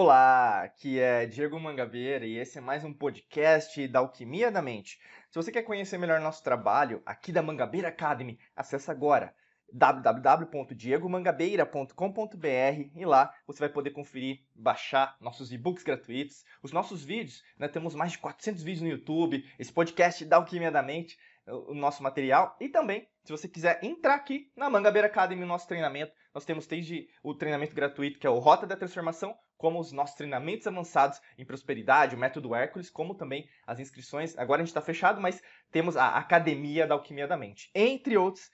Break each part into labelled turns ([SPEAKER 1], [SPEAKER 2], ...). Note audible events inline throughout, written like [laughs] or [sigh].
[SPEAKER 1] Olá, aqui é Diego Mangabeira e esse é mais um podcast da Alquimia da Mente. Se você quer conhecer melhor nosso trabalho aqui da Mangabeira Academy, acesse agora www.diegomangabeira.com.br e lá você vai poder conferir, baixar nossos e-books gratuitos, os nossos vídeos, né? temos mais de 400 vídeos no YouTube, esse podcast da Alquimia da Mente, o nosso material e também, se você quiser entrar aqui na Mangabeira Academy, nosso treinamento, nós temos desde o treinamento gratuito, que é o Rota da Transformação, como os nossos treinamentos avançados em prosperidade, o método Hércules, como também as inscrições. Agora a gente está fechado, mas temos a Academia da Alquimia da Mente, entre outros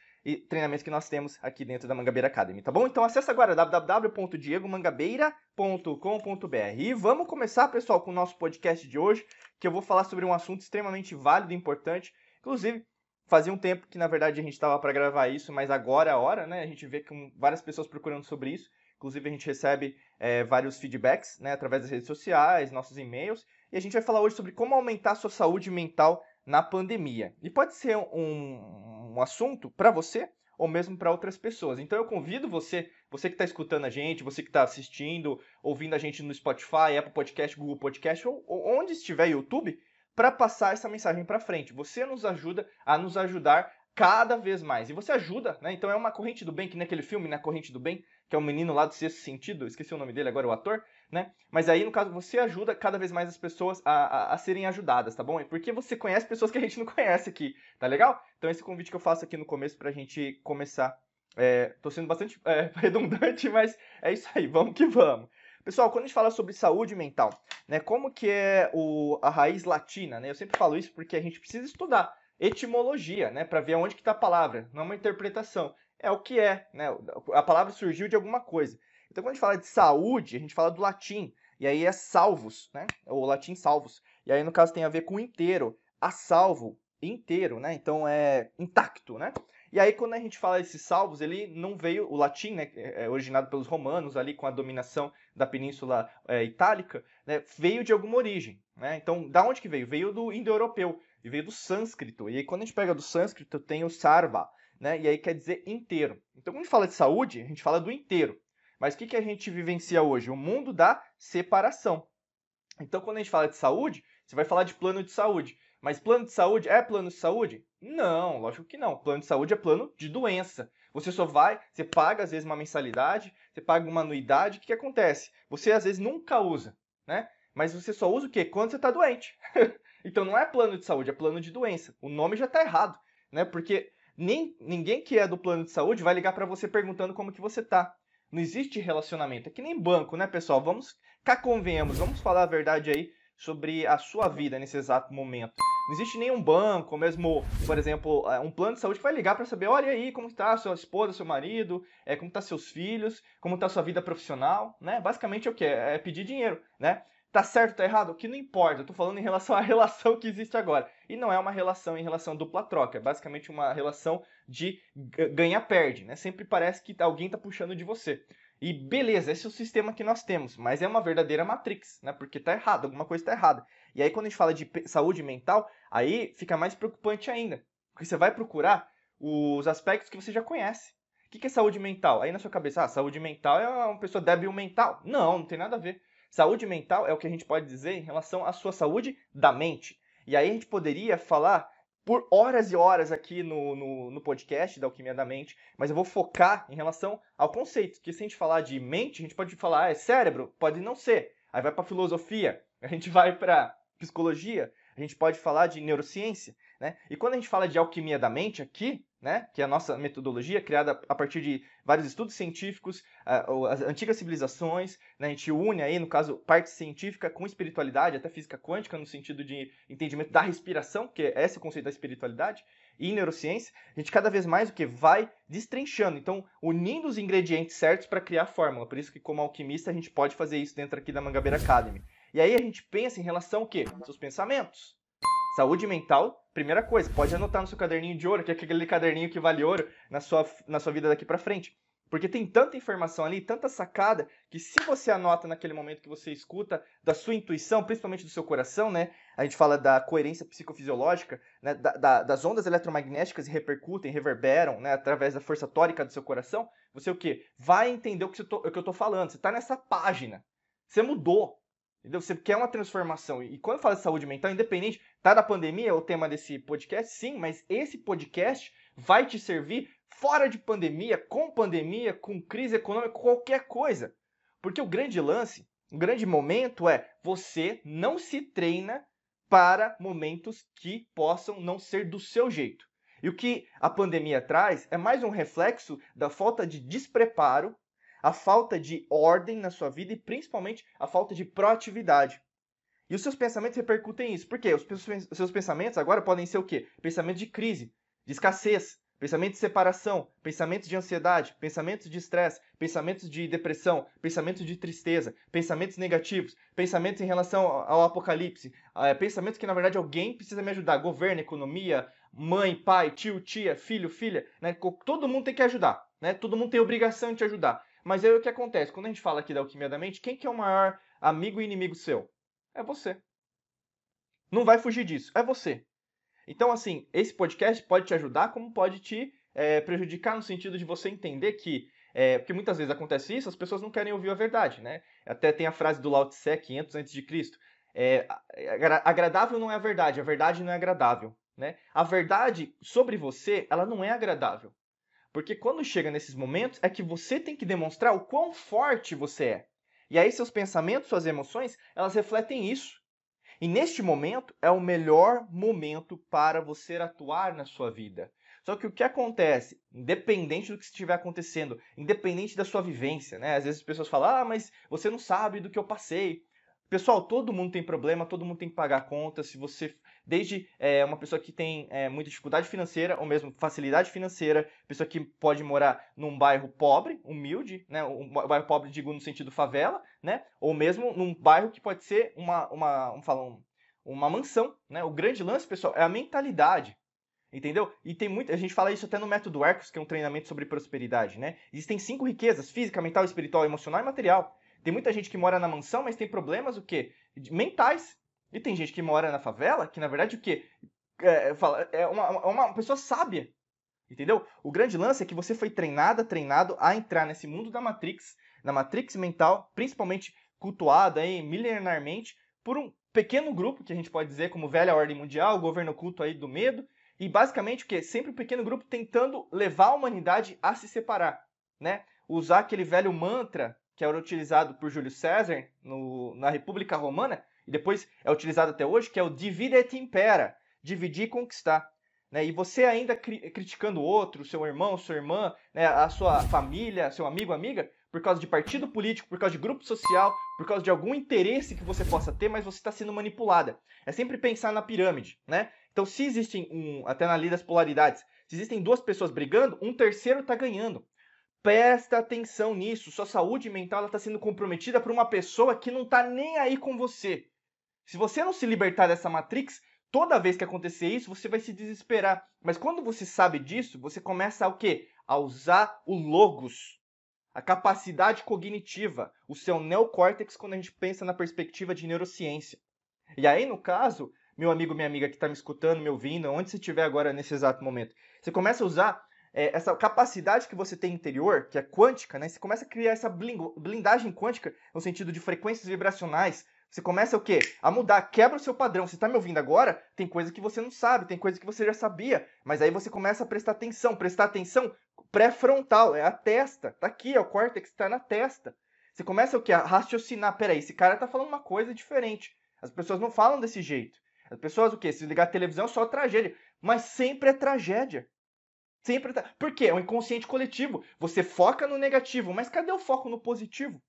[SPEAKER 1] treinamentos que nós temos aqui dentro da Mangabeira Academy, tá bom? Então acessa agora www.diegomangabeira.com.br e vamos começar, pessoal, com o nosso podcast de hoje, que eu vou falar sobre um assunto extremamente válido e importante, inclusive fazia um tempo que na verdade a gente estava para gravar isso, mas agora é a hora, né? A gente vê com várias pessoas procurando sobre isso. Inclusive, a gente recebe é, vários feedbacks né, através das redes sociais, nossos e-mails. E a gente vai falar hoje sobre como aumentar a sua saúde mental na pandemia. E pode ser um, um assunto para você ou mesmo para outras pessoas. Então eu convido você, você que está escutando a gente, você que está assistindo, ouvindo a gente no Spotify, Apple Podcast, Google Podcast ou, ou onde estiver YouTube, para passar essa mensagem para frente. Você nos ajuda a nos ajudar cada vez mais. E você ajuda, né? Então é uma corrente do bem, que naquele filme, na né? Corrente do Bem, que é o menino lá do sexto sentido, esqueci o nome dele agora, o ator, né? Mas aí, no caso, você ajuda cada vez mais as pessoas a, a, a serem ajudadas, tá bom? É porque você conhece pessoas que a gente não [laughs] conhece aqui, tá legal? Então esse convite que eu faço aqui no começo pra gente começar. É, tô sendo bastante é, [laughs] redundante, mas é isso aí, vamos que vamos. Pessoal, quando a gente fala sobre saúde mental, né, como que é o, a raiz latina, né? Eu sempre falo isso porque a gente precisa estudar etimologia, né, para ver onde que está a palavra, não é uma interpretação é o que é, né? A palavra surgiu de alguma coisa. Então, quando a gente fala de saúde, a gente fala do latim, e aí é salvos, né? O latim salvos. E aí, no caso, tem a ver com inteiro. A salvo, inteiro, né? Então é intacto, né? E aí, quando a gente fala desses salvos, ele não veio, o latim, né, é originado pelos romanos ali com a dominação da Península é, Itálica, né, veio de alguma origem, né? Então, da onde que veio? Veio do indo-europeu, e veio do sânscrito. E aí, quando a gente pega do sânscrito, tem o sarva, né? E aí quer dizer inteiro. Então, quando a gente fala de saúde, a gente fala do inteiro. Mas o que, que a gente vivencia hoje? O mundo da separação. Então, quando a gente fala de saúde, você vai falar de plano de saúde. Mas plano de saúde é plano de saúde? Não, lógico que não. Plano de saúde é plano de doença. Você só vai, você paga às vezes uma mensalidade, você paga uma anuidade, o que, que acontece? Você às vezes nunca usa, né? Mas você só usa o quê? Quando você está doente. [laughs] então não é plano de saúde, é plano de doença. O nome já está errado, né? Porque nem, ninguém que é do plano de saúde vai ligar para você perguntando como que você tá. Não existe relacionamento. É que nem banco, né, pessoal? Vamos cá convenhamos, vamos falar a verdade aí sobre a sua vida nesse exato momento. Não existe nenhum banco, mesmo, por exemplo, é, um plano de saúde que vai ligar para saber, olha aí, como está sua esposa, seu marido, é, como está seus filhos, como está sua vida profissional, né? Basicamente é o que? É pedir dinheiro, né? Tá certo, tá errado? Que não importa, eu tô falando em relação à [laughs] relação que existe agora. E não é uma relação em relação dupla troca, é basicamente uma relação de ganha-perde, né? Sempre parece que alguém tá puxando de você. E beleza, esse é o sistema que nós temos, mas é uma verdadeira matrix, né? Porque tá errado, alguma coisa tá errada. E aí quando a gente fala de saúde mental, aí fica mais preocupante ainda. Porque você vai procurar os aspectos que você já conhece. O que é saúde mental? Aí na sua cabeça, ah, saúde mental é uma pessoa débil mental. Não, não tem nada a ver. Saúde mental é o que a gente pode dizer em relação à sua saúde da mente. E aí a gente poderia falar por horas e horas aqui no, no, no, podcast da Alquimia da Mente, mas eu vou focar em relação ao conceito, que se a gente falar de mente, a gente pode falar, ah, é cérebro? Pode não ser. Aí vai para filosofia, a gente vai para psicologia, a gente pode falar de neurociência, né? E quando a gente fala de alquimia da mente aqui, né, que é a nossa metodologia criada a partir de vários estudos científicos, as antigas civilizações, né, a gente une aí, no caso, parte científica com espiritualidade, até física quântica, no sentido de entendimento da respiração, que é esse o conceito da espiritualidade, e neurociência, a gente cada vez mais o que vai destrinchando, então unindo os ingredientes certos para criar a fórmula. Por isso que como alquimista a gente pode fazer isso dentro aqui da Mangabeira Academy. E aí a gente pensa em relação ao quê? Seus pensamentos. Saúde mental, primeira coisa, pode anotar no seu caderninho de ouro, que é aquele caderninho que vale ouro na sua, na sua vida daqui para frente. Porque tem tanta informação ali, tanta sacada, que se você anota naquele momento que você escuta da sua intuição, principalmente do seu coração, né? A gente fala da coerência psicofisiológica, né? Da, da, das ondas eletromagnéticas repercutem, reverberam, né? Através da força tórica do seu coração. Você o quê? Vai entender o que, tô, o que eu tô falando. Você está nessa página. Você mudou. Entendeu? Você quer uma transformação. E quando fala de saúde mental, independente, tá da pandemia, é o tema desse podcast, sim, mas esse podcast vai te servir fora de pandemia, com pandemia, com crise econômica, qualquer coisa. Porque o grande lance, o grande momento é você não se treina para momentos que possam não ser do seu jeito. E o que a pandemia traz é mais um reflexo da falta de despreparo a falta de ordem na sua vida e principalmente a falta de proatividade. E os seus pensamentos repercutem isso. Por quê? Os seus pensamentos agora podem ser o quê? Pensamentos de crise, de escassez, pensamentos de separação, pensamentos de ansiedade, pensamentos de estresse, pensamentos de depressão, pensamentos de tristeza, pensamentos negativos, pensamentos em relação ao apocalipse, é, pensamentos que na verdade alguém precisa me ajudar, governo, economia, mãe, pai, tio, tia, filho, filha, né? Todo mundo tem que ajudar, né? Todo mundo tem obrigação de te ajudar. Mas aí o que acontece? Quando a gente fala aqui da alquimia da mente, quem que é o maior amigo e inimigo seu? É você. Não vai fugir disso, é você. Então, assim, esse podcast pode te ajudar, como pode te é, prejudicar no sentido de você entender que é, porque muitas vezes acontece isso, as pessoas não querem ouvir a verdade, né? Até tem a frase do Lao Tse, 500 a.C., é, agradável não é a verdade, a verdade não é agradável, né? A verdade sobre você, ela não é agradável. Porque quando chega nesses momentos, é que você tem que demonstrar o quão forte você é. E aí seus pensamentos, suas emoções, elas refletem isso. E neste momento é o melhor momento para você atuar na sua vida. Só que o que acontece, independente do que estiver acontecendo, independente da sua vivência, né? Às vezes as pessoas falam: "Ah, mas você não sabe do que eu passei". Pessoal, todo mundo tem problema, todo mundo tem que pagar conta. Se você, desde é, uma pessoa que tem é, muita dificuldade financeira, ou mesmo facilidade financeira, pessoa que pode morar num bairro pobre, humilde, né? Um bairro pobre, digo, no sentido favela, né? Ou mesmo num bairro que pode ser uma, uma, um, falar, uma mansão, né? O grande lance, pessoal, é a mentalidade. Entendeu? E tem muito. A gente fala isso até no método Arcos, que é um treinamento sobre prosperidade, né? Existem cinco riquezas: física, mental, espiritual, emocional e material. Tem muita gente que mora na mansão, mas tem problemas o quê? Mentais. E tem gente que mora na favela, que na verdade o quê? É, fala, é uma, uma pessoa sábia. Entendeu? O grande lance é que você foi treinada, treinado a entrar nesse mundo da Matrix, na Matrix mental, principalmente cultuada aí milenarmente por um pequeno grupo que a gente pode dizer como velha ordem mundial, o governo oculto aí do medo, e basicamente o que sempre um pequeno grupo tentando levar a humanidade a se separar, né? Usar aquele velho mantra que era utilizado por Júlio César no, na República Romana, e depois é utilizado até hoje, que é o divide et impera, dividir e conquistar. Né? E você ainda cri criticando o outro, seu irmão, sua irmã, né? a sua família, seu amigo, amiga, por causa de partido político, por causa de grupo social, por causa de algum interesse que você possa ter, mas você está sendo manipulada. É sempre pensar na pirâmide, né? Então, se existem, um, até na lei das polaridades, se existem duas pessoas brigando, um terceiro está ganhando. Presta atenção nisso. Sua saúde mental está sendo comprometida por uma pessoa que não está nem aí com você. Se você não se libertar dessa matrix, toda vez que acontecer isso, você vai se desesperar. Mas quando você sabe disso, você começa a o quê? A usar o logos, a capacidade cognitiva, o seu neocórtex quando a gente pensa na perspectiva de neurociência. E aí, no caso, meu amigo, minha amiga que está me escutando, me ouvindo, onde você estiver agora nesse exato momento, você começa a usar é, essa capacidade que você tem interior, que é quântica, né? Você começa a criar essa blindagem quântica no sentido de frequências vibracionais. Você começa o quê? A mudar, quebra o seu padrão. Você está me ouvindo agora? Tem coisa que você não sabe, tem coisa que você já sabia. Mas aí você começa a prestar atenção. Prestar atenção pré-frontal, é a testa. Tá aqui, é o córtex, está na testa. Você começa o quê? A raciocinar. Peraí, esse cara tá falando uma coisa diferente. As pessoas não falam desse jeito. As pessoas o quê? Se ligar a televisão, só tragédia. Mas sempre é tragédia. Sempre tá. Por quê? É um inconsciente coletivo. Você foca no negativo, mas cadê o foco no positivo?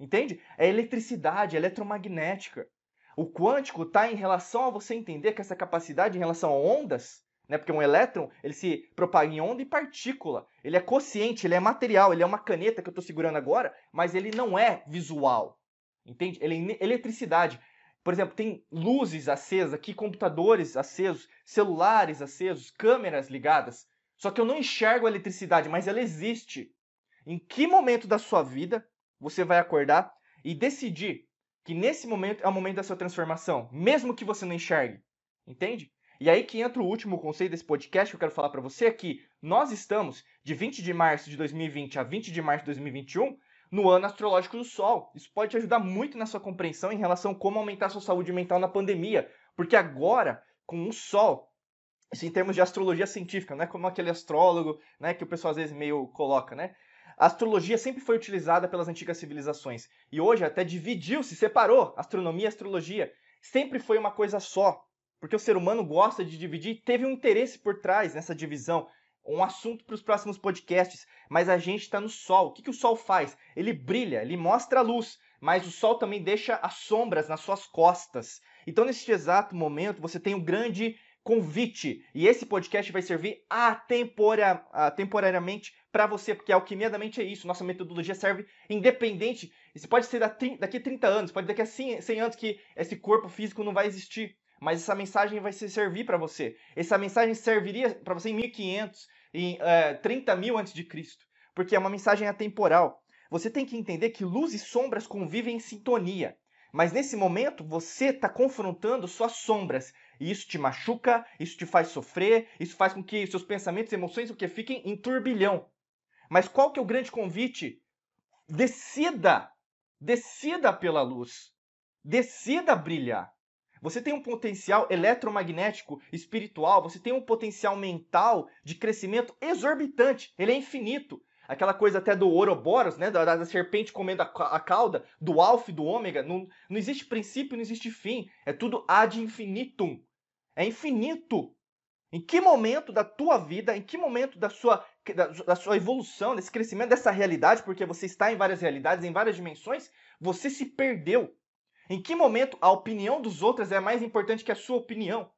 [SPEAKER 1] Entende? É eletricidade, é eletromagnética. O quântico está em relação a você entender que essa capacidade em relação a ondas, né? Porque um elétron, ele se propaga em onda e partícula. Ele é consciente, ele é material, ele é uma caneta que eu estou segurando agora, mas ele não é visual. Entende? Ele é eletricidade. Por exemplo, tem luzes acesas aqui, computadores acesos, celulares acesos, câmeras ligadas. Só que eu não enxergo a eletricidade, mas ela existe. Em que momento da sua vida você vai acordar e decidir que nesse momento é o momento da sua transformação, mesmo que você não enxergue? Entende? E aí que entra o último conceito desse podcast que eu quero falar para você, é que nós estamos, de 20 de março de 2020 a 20 de março de 2021, no ano astrológico do Sol. Isso pode te ajudar muito na sua compreensão em relação a como aumentar a sua saúde mental na pandemia, porque agora, com o Sol, isso em termos de astrologia científica, não é como aquele astrólogo né, que o pessoal às vezes meio coloca, né? A astrologia sempre foi utilizada pelas antigas civilizações e hoje até dividiu, se separou, astronomia e astrologia. Sempre foi uma coisa só, porque o ser humano gosta de dividir, teve um interesse por trás nessa divisão, um assunto para os próximos podcasts, mas a gente está no Sol. O que, que o Sol faz? Ele brilha, ele mostra a luz, mas o Sol também deixa as sombras nas suas costas. Então, neste exato momento, você tem um grande convite. E esse podcast vai servir atempora, temporariamente para você, porque a alquimia da mente é isso. Nossa metodologia serve independente. Isso pode ser daqui a 30 anos, pode daqui a 100 anos que esse corpo físico não vai existir. Mas essa mensagem vai servir para você. Essa mensagem serviria para você em 1500, em uh, 30 mil antes de Cristo. Porque é uma mensagem atemporal. Você tem que entender que luz e sombras convivem em sintonia. Mas nesse momento você está confrontando suas sombras. E isso te machuca, isso te faz sofrer, isso faz com que seus pensamentos e emoções o que fiquem em turbilhão. Mas qual que é o grande convite? Decida, decida pela luz. Decida brilhar. Você tem um potencial eletromagnético, espiritual, você tem um potencial mental de crescimento exorbitante. Ele é infinito aquela coisa até do Ouroboros, né, da, da serpente comendo a, a, cauda, do alfa e do ômega, não, não existe princípio, não existe fim, é tudo ad infinitum. É infinito. Em que momento da tua vida, em que momento da sua, da, da sua evolução, desse crescimento dessa realidade, porque você está em várias realidades, em várias dimensões, você se perdeu? Em que momento a opinião dos outros é mais importante que a sua opinião?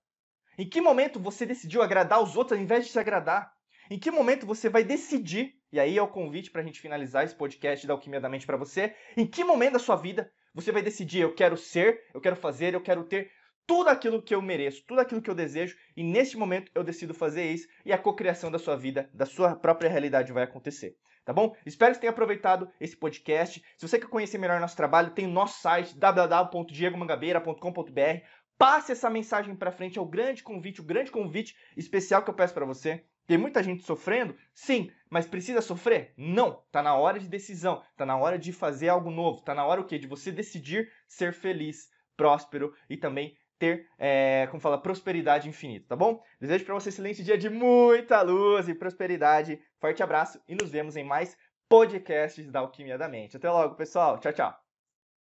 [SPEAKER 1] Em que momento você decidiu agradar os outros ao invés de se agradar? Em que momento você vai decidir, e aí é o convite para a gente finalizar esse podcast da Alquimia da Mente para você, em que momento da sua vida você vai decidir, eu quero ser, eu quero fazer, eu quero ter tudo aquilo que eu mereço, tudo aquilo que eu desejo, e neste momento eu decido fazer isso, e a cocriação da sua vida, da sua própria realidade vai acontecer. Tá bom? Espero que você tenha aproveitado esse podcast. Se você quer conhecer melhor nosso trabalho, tem o nosso site www.diegomangabeira.com.br. Passe essa mensagem para frente, é o grande convite, o grande convite especial que eu peço para você. Tem muita gente sofrendo? Sim, mas precisa sofrer? Não. Tá na hora de decisão, tá na hora de fazer algo novo, tá na hora o quê? De você decidir ser feliz, próspero e também ter, é, como fala, prosperidade infinita, tá bom? Desejo para você um excelente dia de muita luz e prosperidade. Forte abraço e nos vemos em mais podcasts da Alquimia da Mente. Até logo, pessoal. Tchau, tchau.